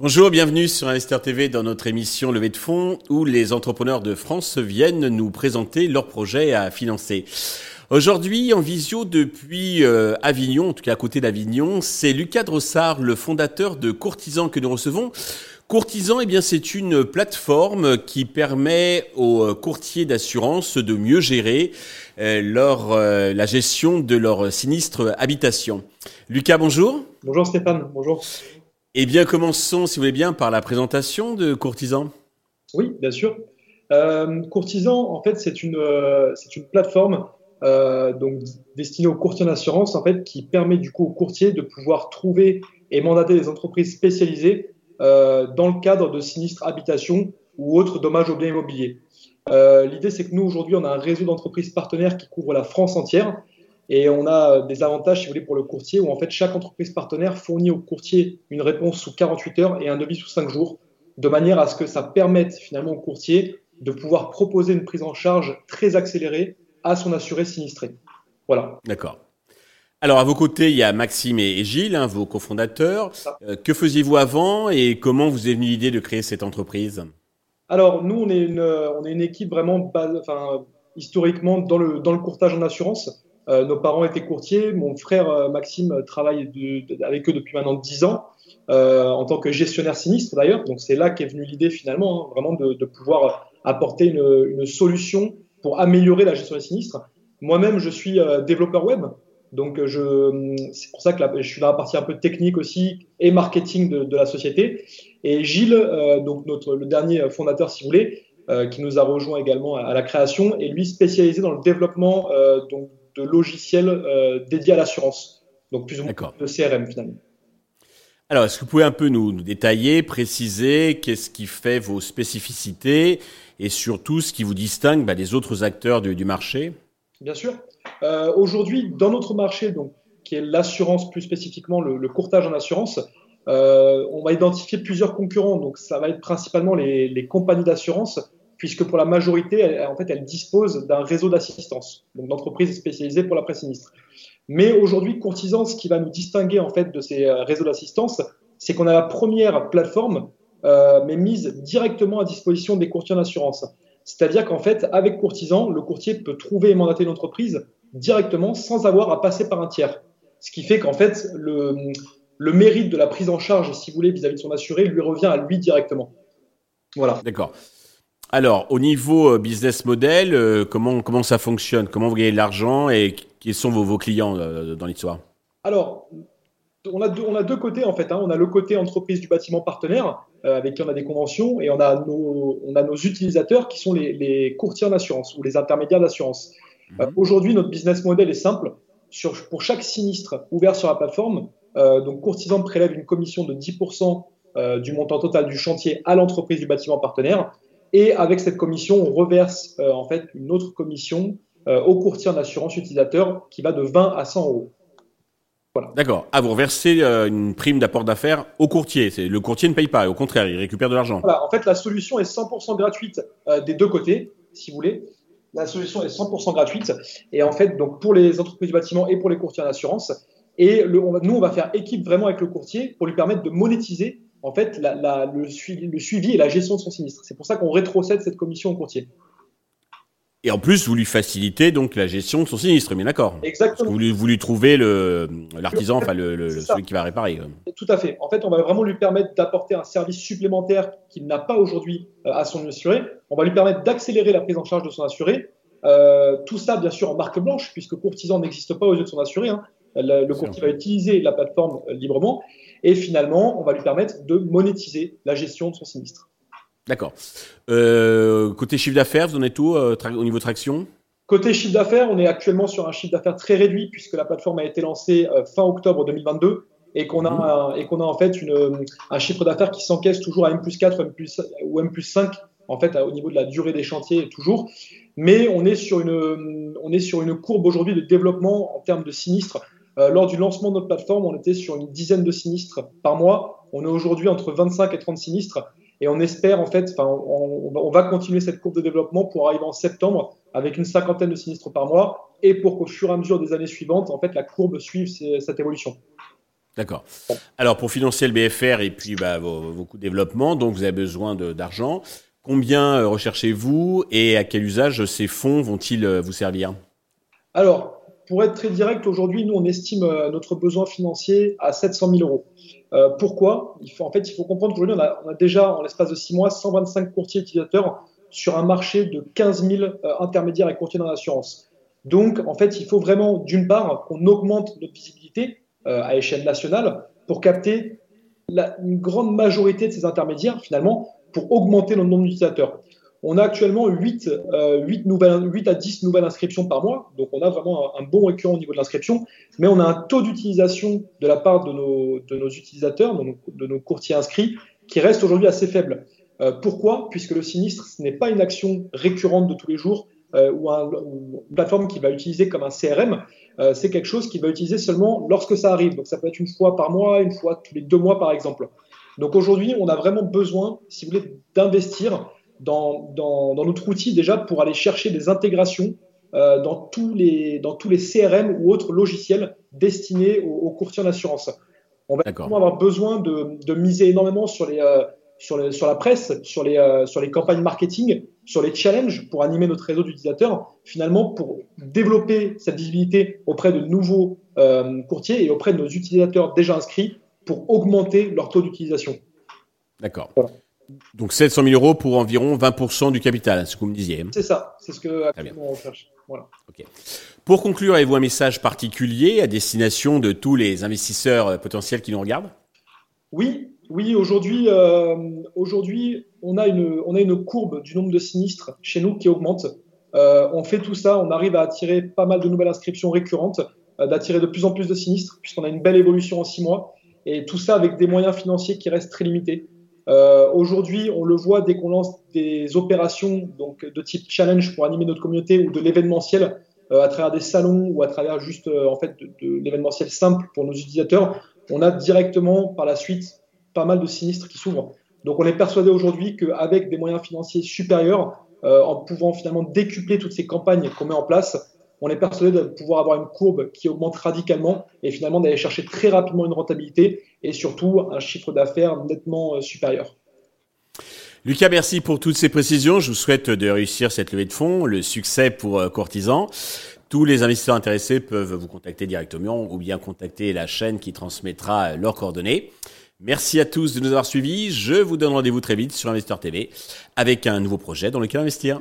Bonjour, bienvenue sur Investor TV dans notre émission Levée de fonds où les entrepreneurs de France viennent nous présenter leurs projets à financer. Aujourd'hui, en visio depuis euh, Avignon, en tout cas à côté d'Avignon, c'est Lucas Drossard, le fondateur de Courtisan que nous recevons. Courtisan, eh bien, c'est une plateforme qui permet aux euh, courtiers d'assurance de mieux gérer euh, leur, la gestion de leur sinistre habitation. Lucas, bonjour. Bonjour Stéphane, bonjour. Eh bien, commençons, si vous voulez bien, par la présentation de Courtisan. Oui, bien sûr. Euh, Courtisan, en fait, c'est une, euh, plateforme euh, donc destinée aux courtiers d'assurance, en fait, qui permet du coup aux courtiers de pouvoir trouver et mandater des entreprises spécialisées euh, dans le cadre de sinistres habitation ou autres dommages aux biens immobiliers. Euh, l'idée, c'est que nous, aujourd'hui, on a un réseau d'entreprises partenaires qui couvre la France entière et on a des avantages, si vous voulez, pour le courtier, où en fait chaque entreprise partenaire fournit au courtier une réponse sous 48 heures et un devis sous 5 jours, de manière à ce que ça permette finalement au courtier de pouvoir proposer une prise en charge très accélérée à son assuré sinistré. Voilà. D'accord. Alors à vos côtés, il y a Maxime et Gilles, hein, vos cofondateurs. Euh, que faisiez-vous avant et comment vous est venue l'idée de créer cette entreprise? Alors nous, on est une, on est une équipe vraiment base, enfin, historiquement dans le, dans le courtage en assurance. Euh, nos parents étaient courtiers. Mon frère euh, Maxime travaille avec eux depuis maintenant 10 ans, euh, en tant que gestionnaire sinistre d'ailleurs. Donc c'est là qu'est venue l'idée finalement, hein, vraiment de, de, pouvoir apporter une, une, solution pour améliorer la gestion des sinistres. Moi-même, je suis développeur web. Donc, je, c'est pour ça que je suis dans la partie un peu technique aussi et marketing de, de la société. Et Gilles, euh, donc notre, le dernier fondateur, si vous voulez, euh, qui nous a rejoint également à, à, la création, est lui spécialisé dans le développement euh, donc, de logiciels euh, dédiés à l'assurance. Donc plus ou moins de CRM finalement. Alors, est-ce que vous pouvez un peu nous, nous détailler, préciser qu'est-ce qui fait vos spécificités et surtout ce qui vous distingue bah, des autres acteurs du, du marché? Bien sûr. Euh, Aujourd'hui, dans notre marché, donc, qui est l'assurance, plus spécifiquement le, courtage en assurance, euh, on va identifier plusieurs concurrents. Donc, ça va être principalement les, compagnies d'assurance puisque pour la majorité, elle, en fait, elle dispose d'un réseau d'assistance, donc d'entreprises spécialisées pour la presse sinistre. Mais aujourd'hui, Courtisan, ce qui va nous distinguer en fait de ces euh, réseaux d'assistance, c'est qu'on a la première plateforme, mais mise directement à disposition des courtiers d'assurance. C'est-à-dire qu'en fait, avec Courtisan, le courtier peut trouver et mandater l'entreprise directement sans avoir à passer par un tiers. Ce qui fait qu'en fait, le, le mérite de la prise en charge, si vous voulez, vis-à-vis -vis de son assuré, lui revient à lui directement. Voilà. D'accord. Alors, au niveau euh, business model, euh, comment, comment ça fonctionne? Comment vous gagnez de l'argent et qui sont vos, vos clients euh, dans l'histoire? Alors, on a, deux, on a deux côtés en fait. Hein. On a le côté entreprise du bâtiment partenaire euh, avec qui on a des conventions et on a nos, on a nos utilisateurs qui sont les, les courtiers en assurance ou les intermédiaires d'assurance. Euh, Aujourd'hui, notre business model est simple. Sur, pour chaque sinistre ouvert sur la plateforme, euh, donc Courtisan prélève une commission de 10% du montant total du chantier à l'entreprise du bâtiment partenaire et avec cette commission, on reverse euh, en fait une autre commission euh, au courtier en assurance utilisateur qui va de 20 à 100 euros. Voilà. D'accord. Ah, vous reversez euh, une prime d'apport d'affaires au courtier. Le courtier ne paye pas, au contraire, il récupère de l'argent. Voilà. En fait, la solution est 100% gratuite euh, des deux côtés, si vous voulez. La solution est 100% gratuite. Et en fait, donc pour les entreprises du bâtiment et pour les courtiers en assurance. Et le, nous, on va faire équipe vraiment avec le courtier pour lui permettre de monétiser en fait la, le, suivi, et la gestion de son sinistre. C'est pour ça qu'on rétrocède cette commission au courtier. Et en plus, vous lui facilitez donc la gestion de son sinistre, bien d'accord Exactement. Vous lui, vous lui trouvez l'artisan, enfin le, le celui qui va réparer. Tout à fait. En fait, on va vraiment lui permettre d'apporter un service supplémentaire qu'il n'a pas aujourd'hui euh, à son assuré. On va lui permettre d'accélérer la prise en charge de son assuré. Euh, tout ça, bien sûr, en marque blanche, puisque courtisan n'existe pas aux yeux de son assuré. Hein. Le, le courtier va utiliser la plateforme euh, librement. Et finalement, on va lui permettre de monétiser la gestion de son sinistre. D'accord. Euh, côté chiffre d'affaires, vous en êtes où euh, au niveau traction? Côté chiffre d'affaires, on est actuellement sur un chiffre d'affaires très réduit puisque la plateforme a été lancée euh, fin octobre 2022 et qu'on a, mmh. et qu'on a en fait une, un chiffre d'affaires qui s'encaisse toujours à M plus 4 ou M plus, ou M plus 5 en fait au niveau de la durée des chantiers toujours. Mais on est sur une, on est sur une courbe aujourd'hui de développement en termes de sinistres lors du lancement de notre plateforme, on était sur une dizaine de sinistres par mois. On est aujourd'hui entre 25 et 30 sinistres. Et on espère, en fait, on, on, va continuer cette courbe de développement pour arriver en septembre avec une cinquantaine de sinistres par mois et pour qu'au fur et à mesure des années suivantes, en fait, la courbe suive cette évolution. D'accord. Alors, pour financer le BFR et puis bah, vos, coûts de développement, donc vous avez besoin d'argent. Combien euh, recherchez-vous et à quel usage ces fonds vont-ils euh, vous servir? Alors, pour être très direct, aujourd'hui, nous, on estime euh, notre besoin financier à 700 000 euros. pourquoi? Il faut, En fait, il faut comprendre qu'aujourd'hui, on, a, déjà, en l'espace de 6 mois, 125 courtiers utilisateurs sur un marché de 15 000 intermédiaires et courtiers dans l'assurance. Donc, en fait, il faut vraiment, d'une part, qu'on augmente notre visibilité à échelle nationale pour capter une grande majorité de ces intermédiaires, finalement, pour augmenter le nombre d'utilisateurs. On a actuellement 8, 8, euh, nouvelles, 8 à 10 nouvelles inscriptions par mois, donc on a vraiment un, bon récurrent au niveau de l'inscription, mais on a un taux d'utilisation de la part de nos, de nos utilisateurs, de nos, de nos, courtiers inscrits, qui reste aujourd'hui assez faible. Euh, pourquoi? Puisque le sinistre, ce n'est pas une action récurrente de tous les jours euh, ou, une plateforme qui va utiliser comme un CRM, euh, c'est quelque chose qui va utiliser seulement lorsque ça arrive. Donc ça peut être une fois par mois, une fois tous les deux mois par exemple. Donc aujourd'hui, on a vraiment besoin, si vous voulez, d'investir dans, dans, dans, notre outil déjà pour aller chercher des intégrations euh, dans, tous les, dans tous les CRM ou autres logiciels destinés aux, courtiers en assurance. On va avoir besoin de, de, miser énormément sur, les, euh, sur, les, sur la presse, sur les, euh, sur les campagnes marketing, sur les challenges pour animer notre réseau d'utilisateurs, finalement pour développer cette visibilité auprès de nouveaux courtiers et auprès de nos utilisateurs déjà inscrits pour augmenter leur taux d'utilisation. D'accord. Donc 700 000 euros pour environ 20% du capital, c'est ce que vous me disiez. C'est ça, c'est ce que actuellement on cherche. Voilà. Pour conclure, avez-vous un message particulier à destination de tous les investisseurs euh, potentiels qui nous regardent? Oui, oui. Aujourd'hui, euh, aujourd'hui, on a une on a une courbe du nombre de sinistres chez nous qui augmente. Euh, on fait tout ça, on arrive à attirer pas mal de nouvelles inscriptions récurrentes, d'attirer de plus en plus de sinistres puisqu'on a une belle évolution en six mois. Et tout ça avec des moyens financiers qui restent très limités. Euh, Aujourd'hui, on le voit dès qu'on lance des opérations donc de type challenge pour animer notre communauté ou de l'événementiel euh, à travers des salons ou à travers juste euh, en fait de, de l'événementiel simple pour nos utilisateurs, on a directement par la suite pas mal de sinistres qui s'ouvrent. Donc on est persuadé aujourd'hui qu'avec des moyens financiers supérieurs, euh, en pouvant finalement décupler toutes ces campagnes qu'on met en place, on est persuadé de pouvoir avoir une courbe qui augmente radicalement et finalement d'aller chercher très rapidement une rentabilité et surtout un chiffre d'affaires nettement euh, supérieur. Lucas, merci pour toutes ces précisions. Je vous souhaite de réussir cette levée de fonds, le succès pour euh, Courtisan. Tous les investisseurs intéressés peuvent vous contacter directement ou bien contacter la chaîne qui transmettra leurs coordonnées. Merci à tous de nous avoir suivis. Je vous donne rendez-vous très vite sur Investeur TV avec un nouveau projet dans lequel investir.